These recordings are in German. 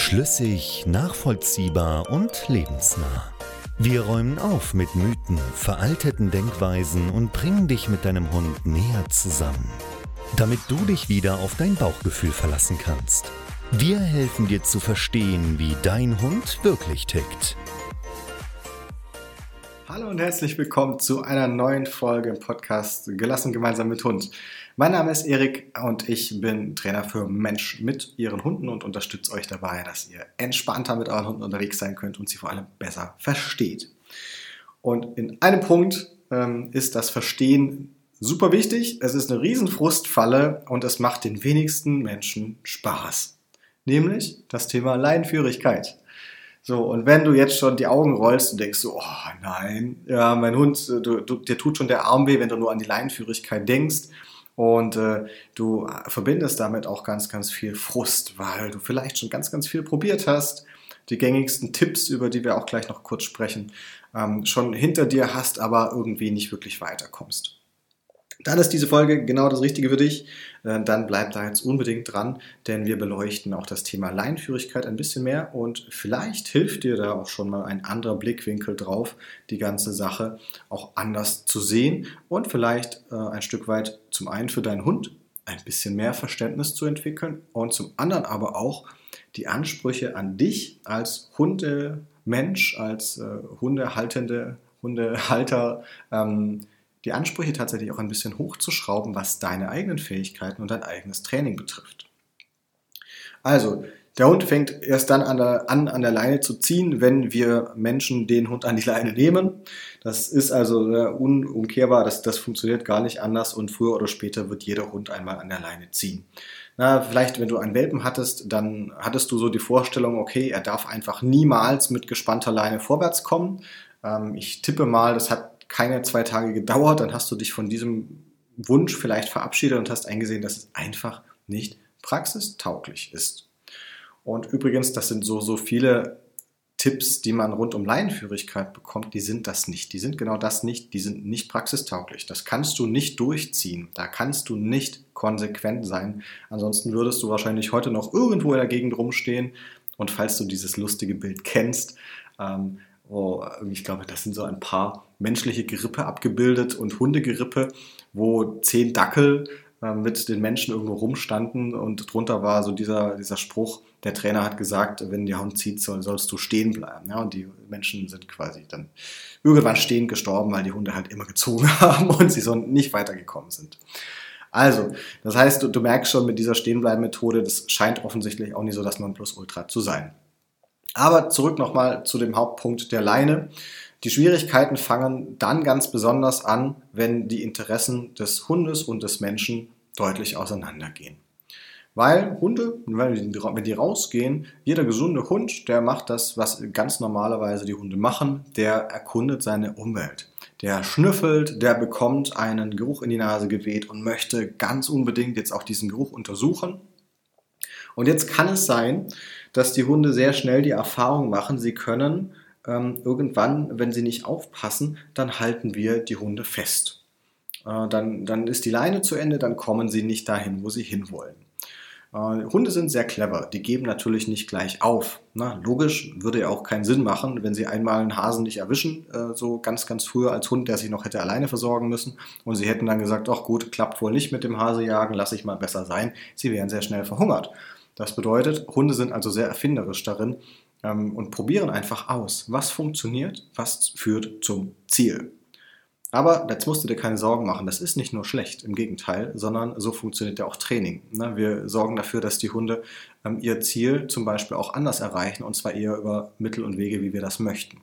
Schlüssig, nachvollziehbar und lebensnah. Wir räumen auf mit Mythen, veralteten Denkweisen und bringen dich mit deinem Hund näher zusammen, damit du dich wieder auf dein Bauchgefühl verlassen kannst. Wir helfen dir zu verstehen, wie dein Hund wirklich tickt. Hallo und herzlich willkommen zu einer neuen Folge im Podcast Gelassen gemeinsam mit Hund. Mein Name ist Erik und ich bin Trainer für Mensch mit ihren Hunden und unterstütze euch dabei, dass ihr entspannter mit euren Hunden unterwegs sein könnt und sie vor allem besser versteht. Und in einem Punkt ähm, ist das Verstehen super wichtig. Es ist eine Riesenfrustfalle und es macht den wenigsten Menschen Spaß. Nämlich das Thema Leinführigkeit. So, und wenn du jetzt schon die Augen rollst und denkst so, oh nein, ja, mein Hund, äh, du, du, dir tut schon der Arm weh, wenn du nur an die Leinführigkeit denkst. Und äh, du verbindest damit auch ganz, ganz viel Frust, weil du vielleicht schon ganz, ganz viel probiert hast, die gängigsten Tipps, über die wir auch gleich noch kurz sprechen, ähm, schon hinter dir hast, aber irgendwie nicht wirklich weiterkommst dann ist diese Folge genau das Richtige für dich. Äh, dann bleib da jetzt unbedingt dran, denn wir beleuchten auch das Thema Leinführigkeit ein bisschen mehr und vielleicht hilft dir da auch schon mal ein anderer Blickwinkel drauf, die ganze Sache auch anders zu sehen und vielleicht äh, ein Stück weit zum einen für deinen Hund ein bisschen mehr Verständnis zu entwickeln und zum anderen aber auch die Ansprüche an dich als Hundemensch, als äh, Hundehaltende, Hundehalter ähm, die Ansprüche tatsächlich auch ein bisschen hochzuschrauben, was deine eigenen Fähigkeiten und dein eigenes Training betrifft. Also, der Hund fängt erst dann an an, an der Leine zu ziehen, wenn wir Menschen den Hund an die Leine nehmen. Das ist also äh, unumkehrbar, das, das funktioniert gar nicht anders und früher oder später wird jeder Hund einmal an der Leine ziehen. Na, vielleicht, wenn du einen Welpen hattest, dann hattest du so die Vorstellung, okay, er darf einfach niemals mit gespannter Leine vorwärts kommen. Ähm, ich tippe mal, das hat keine zwei Tage gedauert, dann hast du dich von diesem Wunsch vielleicht verabschiedet und hast eingesehen, dass es einfach nicht praxistauglich ist. Und übrigens, das sind so, so viele Tipps, die man rund um Laienführigkeit bekommt, die sind das nicht. Die sind genau das nicht. Die sind nicht praxistauglich. Das kannst du nicht durchziehen. Da kannst du nicht konsequent sein. Ansonsten würdest du wahrscheinlich heute noch irgendwo in der Gegend rumstehen. Und falls du dieses lustige Bild kennst, ähm, wo ich glaube, das sind so ein paar menschliche Gerippe abgebildet und Hundegerippe, wo zehn Dackel äh, mit den Menschen irgendwo rumstanden und drunter war so dieser, dieser Spruch, der Trainer hat gesagt, wenn der Hund zieht, soll, sollst du stehen bleiben. Ja, und die Menschen sind quasi dann irgendwann stehend gestorben, weil die Hunde halt immer gezogen haben und sie so nicht weitergekommen sind. Also, das heißt, du, du merkst schon mit dieser Stehenbleiben-Methode, das scheint offensichtlich auch nicht so das Nonplusultra zu sein. Aber zurück nochmal zu dem Hauptpunkt der Leine. Die Schwierigkeiten fangen dann ganz besonders an, wenn die Interessen des Hundes und des Menschen deutlich auseinandergehen. Weil Hunde, wenn die rausgehen, jeder gesunde Hund, der macht das, was ganz normalerweise die Hunde machen, der erkundet seine Umwelt. Der schnüffelt, der bekommt einen Geruch in die Nase geweht und möchte ganz unbedingt jetzt auch diesen Geruch untersuchen. Und jetzt kann es sein, dass die Hunde sehr schnell die Erfahrung machen, sie können ähm, irgendwann, wenn sie nicht aufpassen, dann halten wir die Hunde fest. Äh, dann, dann ist die Leine zu Ende, dann kommen sie nicht dahin, wo sie hinwollen. Äh, Hunde sind sehr clever, die geben natürlich nicht gleich auf. Na, logisch, würde ja auch keinen Sinn machen, wenn sie einmal einen Hasen nicht erwischen, äh, so ganz, ganz früher als Hund, der sich noch hätte alleine versorgen müssen. Und sie hätten dann gesagt, ach gut, klappt wohl nicht mit dem Hasejagen, lasse ich mal besser sein. Sie wären sehr schnell verhungert. Das bedeutet, Hunde sind also sehr erfinderisch darin ähm, und probieren einfach aus, was funktioniert, was führt zum Ziel. Aber jetzt musst du dir keine Sorgen machen, das ist nicht nur schlecht, im Gegenteil, sondern so funktioniert ja auch Training. Ne? Wir sorgen dafür, dass die Hunde ähm, ihr Ziel zum Beispiel auch anders erreichen und zwar eher über Mittel und Wege, wie wir das möchten.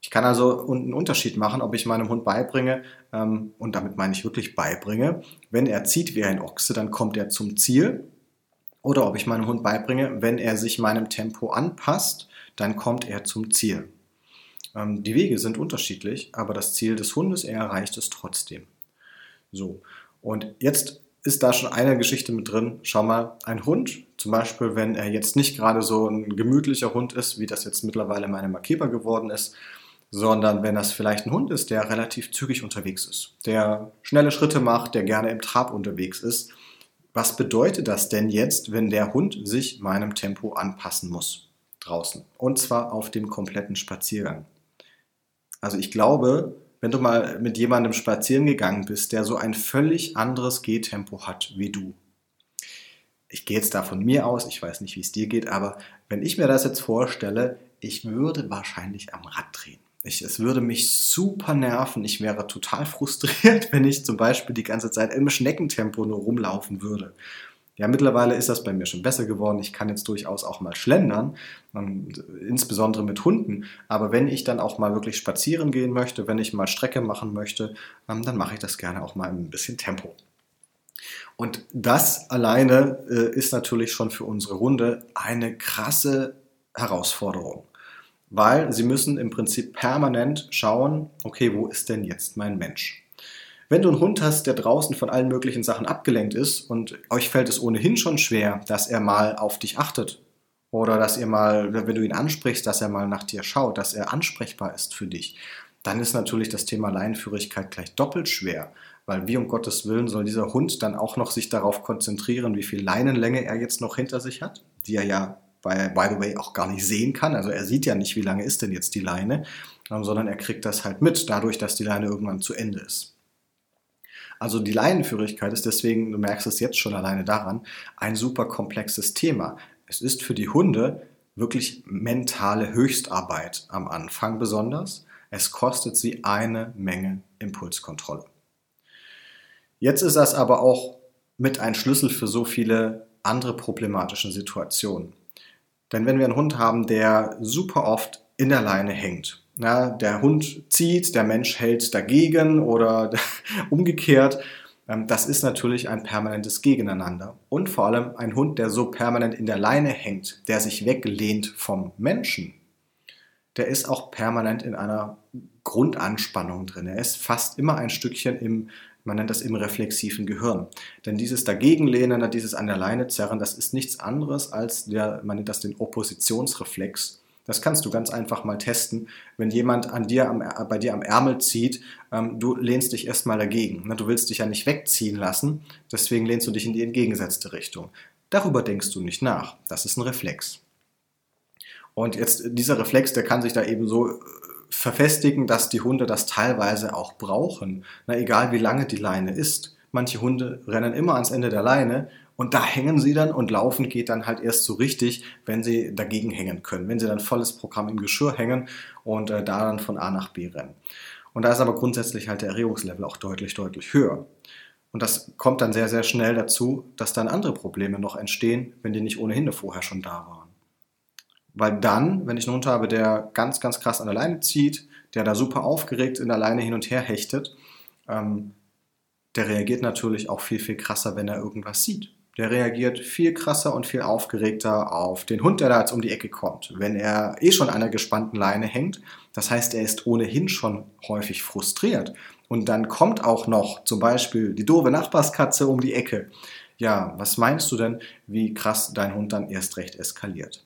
Ich kann also einen Unterschied machen, ob ich meinem Hund beibringe, ähm, und damit meine ich wirklich beibringe, wenn er zieht wie ein Ochse, dann kommt er zum Ziel Oder ob ich meinem Hund beibringe, wenn er sich meinem Tempo anpasst, dann kommt er zum Ziel. Ähm, die Wege sind unterschiedlich, aber das Ziel des Hundes, er erreicht es trotzdem. So, und jetzt ist da schon eine Geschichte mit drin. Schau mal, ein Hund, zum Beispiel, wenn er jetzt nicht gerade so ein gemütlicher Hund ist, wie das jetzt mittlerweile meine Markeber geworden ist, sondern wenn das vielleicht ein Hund ist, der relativ zügig unterwegs ist, der schnelle Schritte macht, der gerne im Trab unterwegs ist. Was bedeutet das denn jetzt, wenn der Hund sich meinem Tempo anpassen muss draußen? Und zwar auf dem kompletten Spaziergang. Also ich glaube, wenn du mal mit jemandem spazieren gegangen bist, der so ein völlig anderes Gehtempo hat wie du. Ich gehe jetzt da von mir aus, ich weiß nicht, wie es dir geht, aber wenn ich mir das jetzt vorstelle, ich würde wahrscheinlich am Rad drehen. Ich, es würde mich super nerven. Ich wäre total frustriert, wenn ich zum Beispiel die ganze Zeit im Schneckentempo nur rumlaufen würde. Ja, mittlerweile ist das bei mir schon besser geworden. Ich kann jetzt durchaus auch mal schlendern, insbesondere mit Hunden. Aber wenn ich dann auch mal wirklich spazieren gehen möchte, wenn ich mal Strecke machen möchte, ähm, dann mache ich das gerne auch mal ein bisschen Tempo. Und das alleine äh, ist natürlich schon für unsere Hunde eine krasse Herausforderung. Weil sie müssen im Prinzip permanent schauen, okay, wo ist denn jetzt mein Mensch? Wenn du einen Hund hast, der draußen von allen möglichen Sachen abgelenkt ist und euch fällt es ohnehin schon schwer, dass er mal auf dich achtet oder dass ihr mal, wenn du ihn ansprichst, dass er mal nach dir schaut, dass er ansprechbar ist für dich, dann ist natürlich das Thema Leinenführigkeit gleich doppelt schwer, weil wie um Gottes Willen soll dieser Hund dann auch noch sich darauf konzentrieren, wie viel Leinenlänge er jetzt noch hinter sich hat, die er ja by, by the way auch gar nicht sehen kann. Also er sieht ja nicht, wie lange ist denn jetzt die Leine, sondern er kriegt das halt mit, dadurch, dass die Leine irgendwann zu Ende ist. Also die Leinenführigkeit ist deswegen, du merkst es jetzt schon alleine daran, ein super komplexes Thema. Es ist für die Hunde wirklich mentale Höchstarbeit am Anfang besonders. Es kostet sie eine Menge Impulskontrolle. Jetzt ist das aber auch mit ein Schlüssel für so viele andere problematische Situationen. Denn wenn wir einen Hund haben, der super oft in der Leine hängt, ja, der Hund zieht, der Mensch hält dagegen oder umgekehrt. Ähm, das ist natürlich ein permanentes Gegeneinander. Und vor allem ein Hund, der so permanent in der Leine hängt, der sich weglehnt vom Menschen, der ist auch permanent in einer Grundanspannung drin. Er ist fast immer ein Stückchen im, man nennt das im reflexiven Gehirn. Denn dieses Dagegenlehnen, dieses an der Leine zerren, das ist nichts anderes als der, man nennt das den Oppositionsreflex das kannst du ganz einfach mal testen. Wenn jemand an dir am, bei dir am Ärmel zieht, ähm, du lehnst dich erstmal dagegen. Ne? Du willst dich ja nicht wegziehen lassen, deswegen lehnst du dich in die entgegengesetzte Richtung. Darüber denkst du nicht nach. Das ist ein Reflex. Und jetzt dieser Reflex, der kann sich da eben so äh, verfestigen, dass die Hunde das teilweise auch brauchen. Na, egal wie lange die Leine ist. Manche Hunde rennen immer ans Ende der Leine und da hängen sie dann und laufen geht dann halt erst so richtig, wenn sie dagegen hängen können. Wenn sie dann volles Programm im Geschirr hängen und äh, da dann von A nach B rennen. Und da ist aber grundsätzlich halt der Erregungslevel auch deutlich, deutlich höher. Und das kommt dann sehr, sehr schnell dazu, dass dann andere Probleme noch entstehen, wenn die nicht ohnehin vorher schon da waren. Weil dann, wenn ich einen Hund habe, der ganz, ganz krass an der Leine zieht, der da super aufgeregt in der Leine hin und her hechtet, ähm, der reagiert natürlich auch viel, viel krasser, wenn er irgendwas sieht. Der reagiert viel krasser und viel aufgeregter auf den Hund, der da jetzt um die Ecke kommt. Wenn er eh schon an einer gespannten Leine hängt, das heißt, er ist ohnehin schon häufig frustriert. Und dann kommt auch noch zum Beispiel die doofe Nachbarskatze um die Ecke. Ja, was meinst du denn, wie krass dein Hund dann erst recht eskaliert?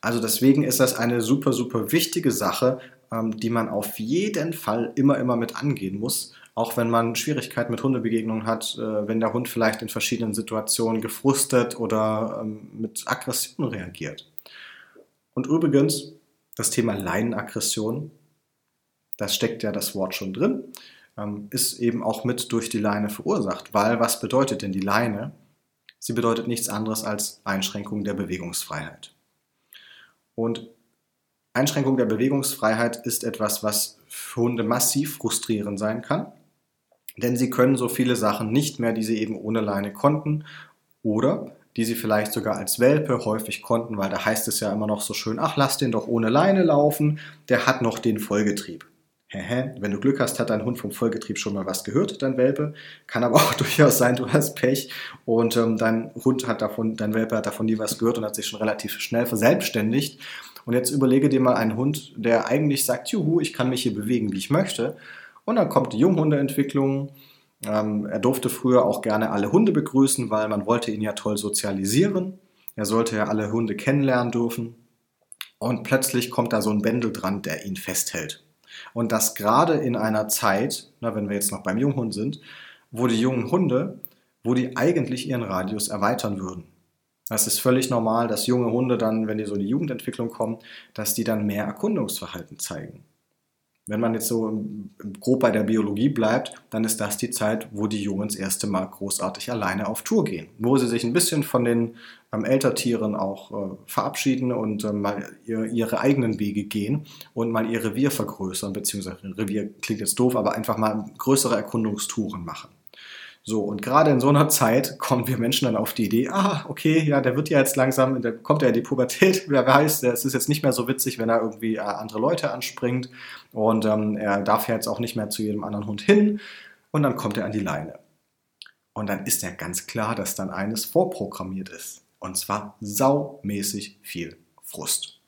Also deswegen ist das eine super, super wichtige Sache, ähm, die man auf jeden Fall immer, immer mit angehen muss auch wenn man Schwierigkeiten mit Hundebegegnungen hat, äh, wenn der Hund vielleicht in verschiedenen Situationen gefrustet oder ähm, mit Aggression reagiert. Und übrigens, das Thema Leinenaggression, das steckt ja das Wort schon drin, ähm, ist eben auch mit durch die Leine verursacht. Weil was bedeutet denn die Leine? Sie bedeutet nichts anderes als Einschränkung der Bewegungsfreiheit. Und Einschränkung der Bewegungsfreiheit ist etwas, was für Hunde massiv frustrierend sein kann denn sie können so viele Sachen nicht mehr, die sie eben ohne Leine konnten oder die sie vielleicht sogar als Welpe häufig konnten, weil da heißt es ja immer noch so schön, ach, lass den doch ohne Leine laufen, der hat noch den Vollgetrieb. Wenn du Glück hast, hat dein Hund vom Vollgetrieb schon mal was gehört, dein Welpe. Kann aber auch durchaus sein, du hast Pech und ähm, dein Hund hat davon, dein Welpe hat davon nie was gehört und hat sich schon relativ schnell verselbstständigt. Und jetzt überlege dir mal einen Hund, der eigentlich sagt, juhu, ich kann mich hier bewegen, wie ich möchte. Und dann kommt die Junghundeentwicklung. Ähm, er durfte früher auch gerne alle Hunde begrüßen, weil man wollte ihn ja toll sozialisieren. Er sollte ja alle Hunde kennenlernen dürfen. Und plötzlich kommt da so ein Bändel dran, der ihn festhält. Und das gerade in einer Zeit, na, wenn wir jetzt noch beim Junghund sind, wo die jungen Hunde, wo die eigentlich ihren Radius erweitern würden. Das ist völlig normal, dass junge Hunde dann, wenn die so in die Jugendentwicklung kommen, dass die dann mehr Erkundungsverhalten zeigen. Wenn man jetzt so grob bei der Biologie bleibt, dann ist das die Zeit, wo die Jungen das erste Mal großartig alleine auf Tour gehen, wo sie sich ein bisschen von den ähm, Elterntieren auch äh, verabschieden und äh, mal ihr, ihre eigenen Wege gehen und mal ihr Revier vergrößern, beziehungsweise Revier klingt jetzt doof, aber einfach mal größere Erkundungstouren machen. So, und gerade in so einer Zeit kommen wir Menschen dann auf die Idee, ah, okay, ja, der wird ja jetzt langsam, der kommt ja in die Pubertät, wer weiß, es ist jetzt nicht mehr so witzig, wenn er irgendwie äh, andere Leute anspringt und ähm, er darf ja jetzt auch nicht mehr zu jedem anderen Hund hin und dann kommt er an die Leine. Und dann ist ja ganz klar, dass dann eines vorprogrammiert ist. Und zwar saumäßig viel Frust.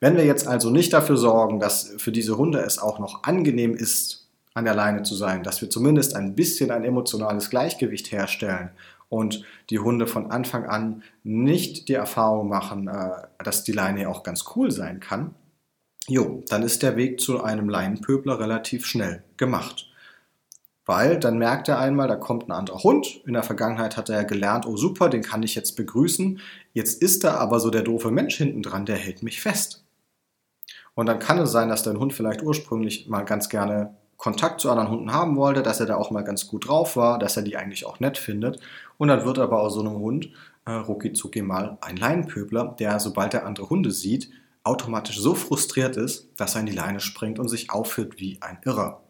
Wenn wir jetzt also nicht dafür sorgen, dass für diese Hunde es auch noch angenehm ist, an der Leine zu sein, dass wir zumindest ein bisschen ein emotionales Gleichgewicht herstellen und die Hunde von Anfang an nicht die Erfahrung machen, äh, dass die Leine auch ganz cool sein kann, jo, dann ist der Weg zu einem Leinenpöbler relativ schnell gemacht. Weil dann merkt er einmal, da kommt ein anderer Hund. In der Vergangenheit hat er ja gelernt, oh super, den kann ich jetzt begrüßen. Jetzt ist da aber so der doofe Mensch hinten dran, der hält mich fest. Und dann kann es sein, dass dein Hund vielleicht ursprünglich mal ganz gerne Kontakt zu anderen Hunden haben wollte, dass er da auch mal ganz gut drauf war, dass er die eigentlich auch nett findet. Und dann wird aber aus so einem Hund äh, rucki mal ein Leinenpöbler, der, sobald er andere Hunde sieht, automatisch so frustriert ist, dass er in die Leine springt und sich aufführt wie ein Irrer.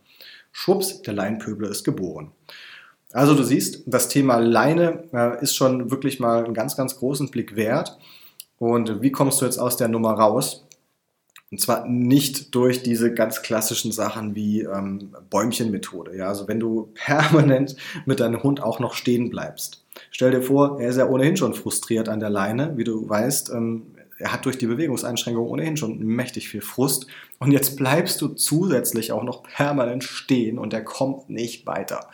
Schwupps, der Leinenpöbler ist geboren. Also du siehst, das Thema Leine äh, ist schon wirklich mal einen ganz, ganz großen Blick wert. Und wie kommst du jetzt aus der Nummer raus? Und zwar nicht durch diese ganz klassischen Sachen wie ähm, Bäumchenmethode. Ja? Also wenn du permanent mit deinem Hund auch noch stehen bleibst. Stell dir vor, er ist ja ohnehin schon frustriert an der Leine, wie du weißt. Ähm, er hat durch die Bewegungseinschränkung ohnehin schon mächtig viel Frust. Und jetzt bleibst du zusätzlich auch noch permanent stehen und er kommt nicht weiter.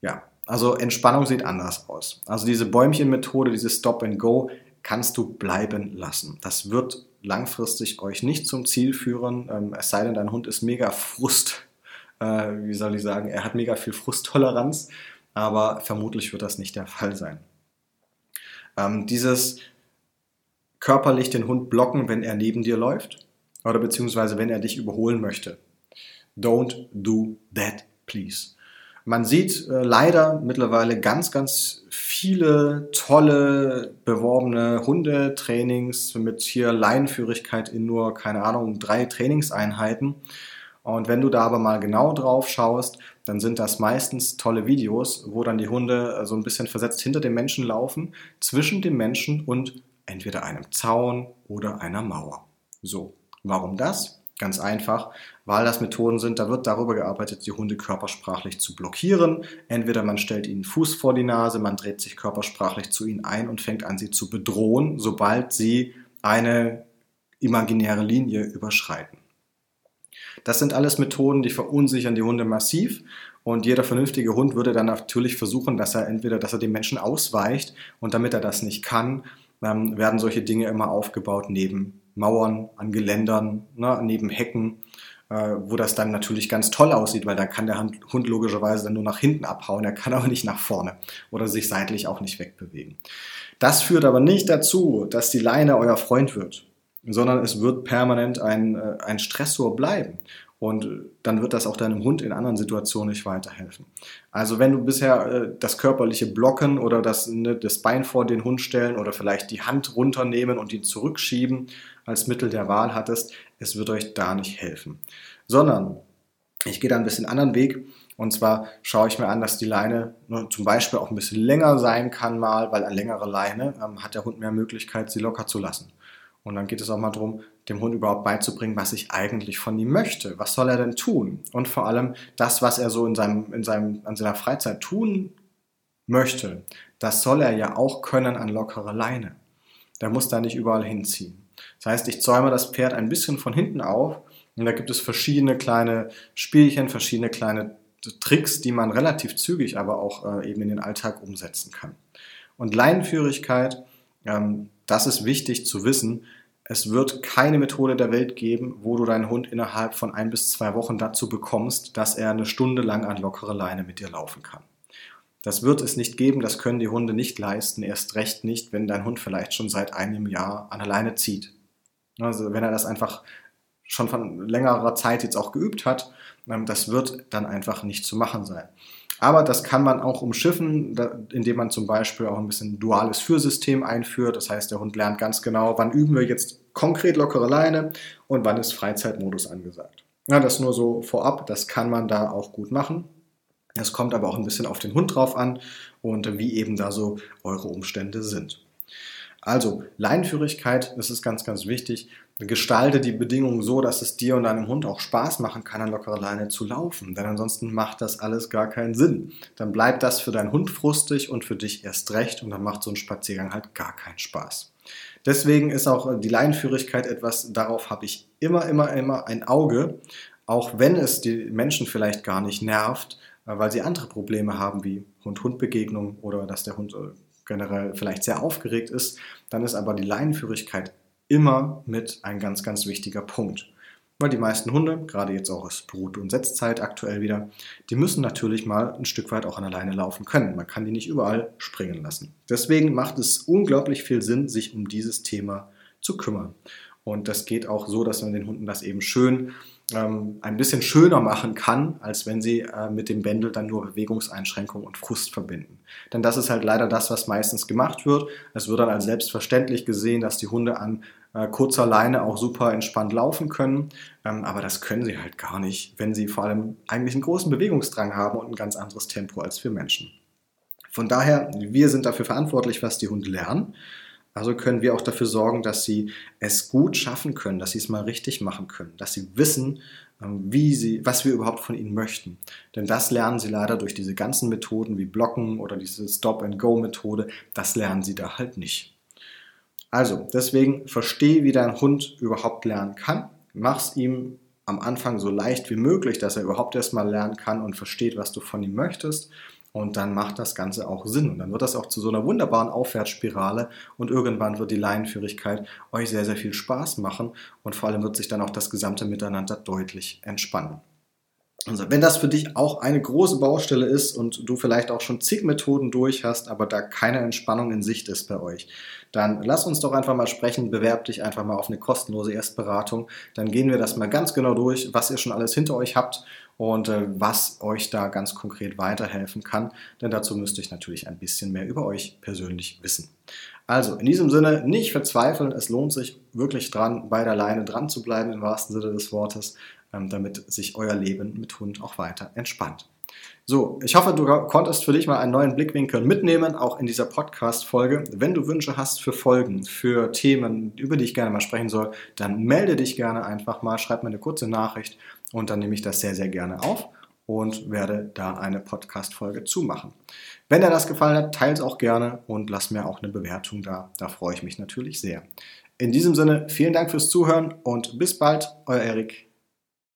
Ja, also Entspannung sieht anders aus. Also diese Bäumchenmethode, diese Stop and Go, kannst du bleiben lassen. Das wird langfristig euch nicht zum Ziel führen, ähm, es sei denn, dein Hund ist mega Frust, äh, wie soll ich sagen, er hat mega viel Frusttoleranz, aber vermutlich wird das nicht der Fall sein. Ähm, dieses körperlich den Hund blocken, wenn er neben dir läuft oder beziehungsweise wenn er dich überholen möchte. Don't do that, please. Man sieht äh, leider mittlerweile ganz, ganz viele tolle beworbene Hundetrainings mit hier Leinenführigkeit in nur, keine Ahnung, drei Trainingseinheiten. Und wenn du da aber mal genau drauf schaust, dann sind das meistens tolle Videos, wo dann die Hunde äh, so ein bisschen versetzt hinter dem Menschen laufen, zwischen dem Menschen und entweder einem Zaun oder einer Mauer. So, warum das? Ganz einfach, weil das Methoden sind, da wird darüber gearbeitet, die Hunde körpersprachlich zu blockieren. Entweder man stellt ihnen Fuß vor die Nase, man dreht sich körpersprachlich zu ihnen ein und fängt an, sie zu bedrohen, sobald sie eine imaginäre Linie überschreiten. Das sind alles Methoden, die verunsichern die Hunde massiv und jeder vernünftige Hund würde dann natürlich versuchen, dass er entweder, dass er dem Menschen ausweicht und damit er das nicht kann, ähm, werden solche Dinge immer aufgebaut neben Mauern, an Geländern, ne, neben Hecken, äh, wo das dann natürlich ganz toll aussieht, weil da kann der Hund logischerweise dann nur nach hinten abhauen, er kann aber nicht nach vorne oder sich seitlich auch nicht wegbewegen. Das führt aber nicht dazu, dass die Leine euer Freund wird, sondern es wird permanent ein, äh, ein Stressor bleiben. Und dann wird das auch deinem Hund in anderen Situationen nicht weiterhelfen. Also wenn du bisher äh, das körperliche Blocken oder das, ne, das Bein vor den Hund stellen oder vielleicht die Hand runternehmen und ihn zurückschieben als Mittel der Wahl hattest, es wird euch da nicht helfen. Sondern ich gehe da ein bisschen anderen Weg. Und zwar schaue ich mir an, dass die Leine ne, zum Beispiel auch ein bisschen länger sein kann mal, weil eine längere Leine ähm, hat der Hund mehr Möglichkeit, sie locker zu lassen. Und dann geht es auch mal darum, dem Hund überhaupt beizubringen, was ich eigentlich von ihm möchte. Was soll er denn tun? Und vor allem das, was er so in seinem, in seinem, an seiner Freizeit tun möchte, das soll er ja auch können an lockerer Leine. Der muss da nicht überall hinziehen. Das heißt, ich zäume das Pferd ein bisschen von hinten auf und da gibt es verschiedene kleine Spielchen, verschiedene kleine Tricks, die man relativ zügig aber auch äh, eben in den Alltag umsetzen kann. Und Leinenführigkeit, ähm, das ist wichtig zu wissen. Es wird keine Methode der Welt geben, wo du deinen Hund innerhalb von ein bis zwei Wochen dazu bekommst, dass er eine Stunde lang an lockere Leine mit dir laufen kann. Das wird es nicht geben, das können die Hunde nicht leisten, erst recht nicht, wenn dein Hund vielleicht schon seit einem Jahr an der Leine zieht. Also wenn er das einfach schon von längerer Zeit jetzt auch geübt hat, ähm, das wird dann einfach nicht zu machen sein. Aber das kann man auch umschiffen, indem man zum Beispiel auch ein bisschen duales Führsystem einführt. Das heißt, der Hund lernt ganz genau, wann üben wir jetzt konkret lockere Leine und wann ist Freizeitmodus angesagt. Ja, das nur so vorab, das kann man da auch gut machen. Es kommt aber auch ein bisschen auf den Hund drauf an und wie eben da so eure Umstände sind. Also Leinenführigkeit, das ist ganz, ganz wichtig. Gestalte die Bedingungen so, dass es dir und deinem Hund auch Spaß machen kann, an lockerer Leine zu laufen. Denn ansonsten macht das alles gar keinen Sinn. Dann bleibt das für deinen Hund frustig und für dich erst recht und dann macht so ein Spaziergang halt gar keinen Spaß. Deswegen ist auch die Leinenführigkeit etwas, darauf habe ich immer, immer, immer ein Auge, auch wenn es die Menschen vielleicht gar nicht nervt, weil sie andere Probleme haben wie Hund-Hund-Begegnung oder dass der Hund äh, generell vielleicht sehr aufgeregt ist, dann ist aber die Leinenführigkeit immer mit ein ganz, ganz wichtiger Punkt. Weil die meisten Hunde, gerade jetzt auch aus Brut- und Setzzeit aktuell wieder, die müssen natürlich mal ein Stück weit auch an der Leine laufen können. Man kann die nicht überall springen lassen. Deswegen macht es unglaublich viel Sinn, sich um dieses Thema zu kümmern. Und das geht auch so, dass man den Hunden das eben schön ähm, ein bisschen schöner machen kann, als wenn sie äh, mit dem Bändel dann nur Bewegungseinschränkungen und Frust verbinden. Denn das ist halt leider das, was meistens gemacht wird. Es wird dann als selbstverständlich gesehen, dass die Hunde an äh, kurzer Leine auch super entspannt laufen können. Ähm, aber das können sie halt gar nicht, wenn sie vor allem eigentlich einen großen Bewegungsdrang haben und ein ganz anderes Tempo als wir Menschen. Von daher, wir sind dafür verantwortlich, was die Hunde lernen. Also können wir auch dafür sorgen, dass sie es gut schaffen können, dass sie es mal richtig machen können, dass sie wissen, ähm, wie sie, was wir überhaupt von ihnen möchten. Denn das lernen sie leider durch diese ganzen Methoden wie Blocken oder diese Stop-and-Go-Methode. Das lernen sie da halt nicht. Also, deswegen verstehe, wie dein Hund überhaupt lernen kann. Mach's ihm am Anfang so leicht wie möglich, dass er überhaupt erstmal lernen kann und versteht, was du von ihm möchtest. Und dann macht das Ganze auch Sinn. Und dann wird das auch zu so einer wunderbaren Aufwärtsspirale. Und irgendwann wird die Leinenführigkeit euch sehr, sehr viel Spaß machen. Und vor allem wird sich dann auch das gesamte Miteinander deutlich entspannen. Also, wenn das für dich auch eine große Baustelle ist und du vielleicht auch schon zig Methoden durch hast, aber da keine Entspannung in Sicht ist bei euch, dann lass uns doch einfach mal sprechen, bewerb dich einfach mal auf eine kostenlose Erstberatung. Dann gehen wir das mal ganz genau durch, was ihr schon alles hinter euch habt und äh, was euch da ganz konkret weiterhelfen kann. Denn dazu müsste ich natürlich ein bisschen mehr über euch persönlich wissen. Also in diesem Sinne nicht verzweifeln, es lohnt sich wirklich dran, bei der Leine dran zu bleiben im wahrsten Sinne des Wortes, ähm, damit sich euer Leben mit Hund auch weiter entspannt. So, ich hoffe, du konntest für dich mal einen neuen Blickwinkel mitnehmen, auch in dieser Podcast-Folge. Wenn du Wünsche hast für Folgen, für Themen, über die ich gerne mal sprechen soll, dann melde dich gerne einfach mal, schreib mir eine kurze Nachricht und dann nehme ich das sehr, sehr gerne auf und werde da eine Podcast-Folge zumachen. Wenn dir das gefallen hat, teile es auch gerne und lass mir auch eine Bewertung da. Da freue ich mich natürlich sehr. In diesem Sinne, vielen Dank fürs Zuhören und bis bald, euer Erik.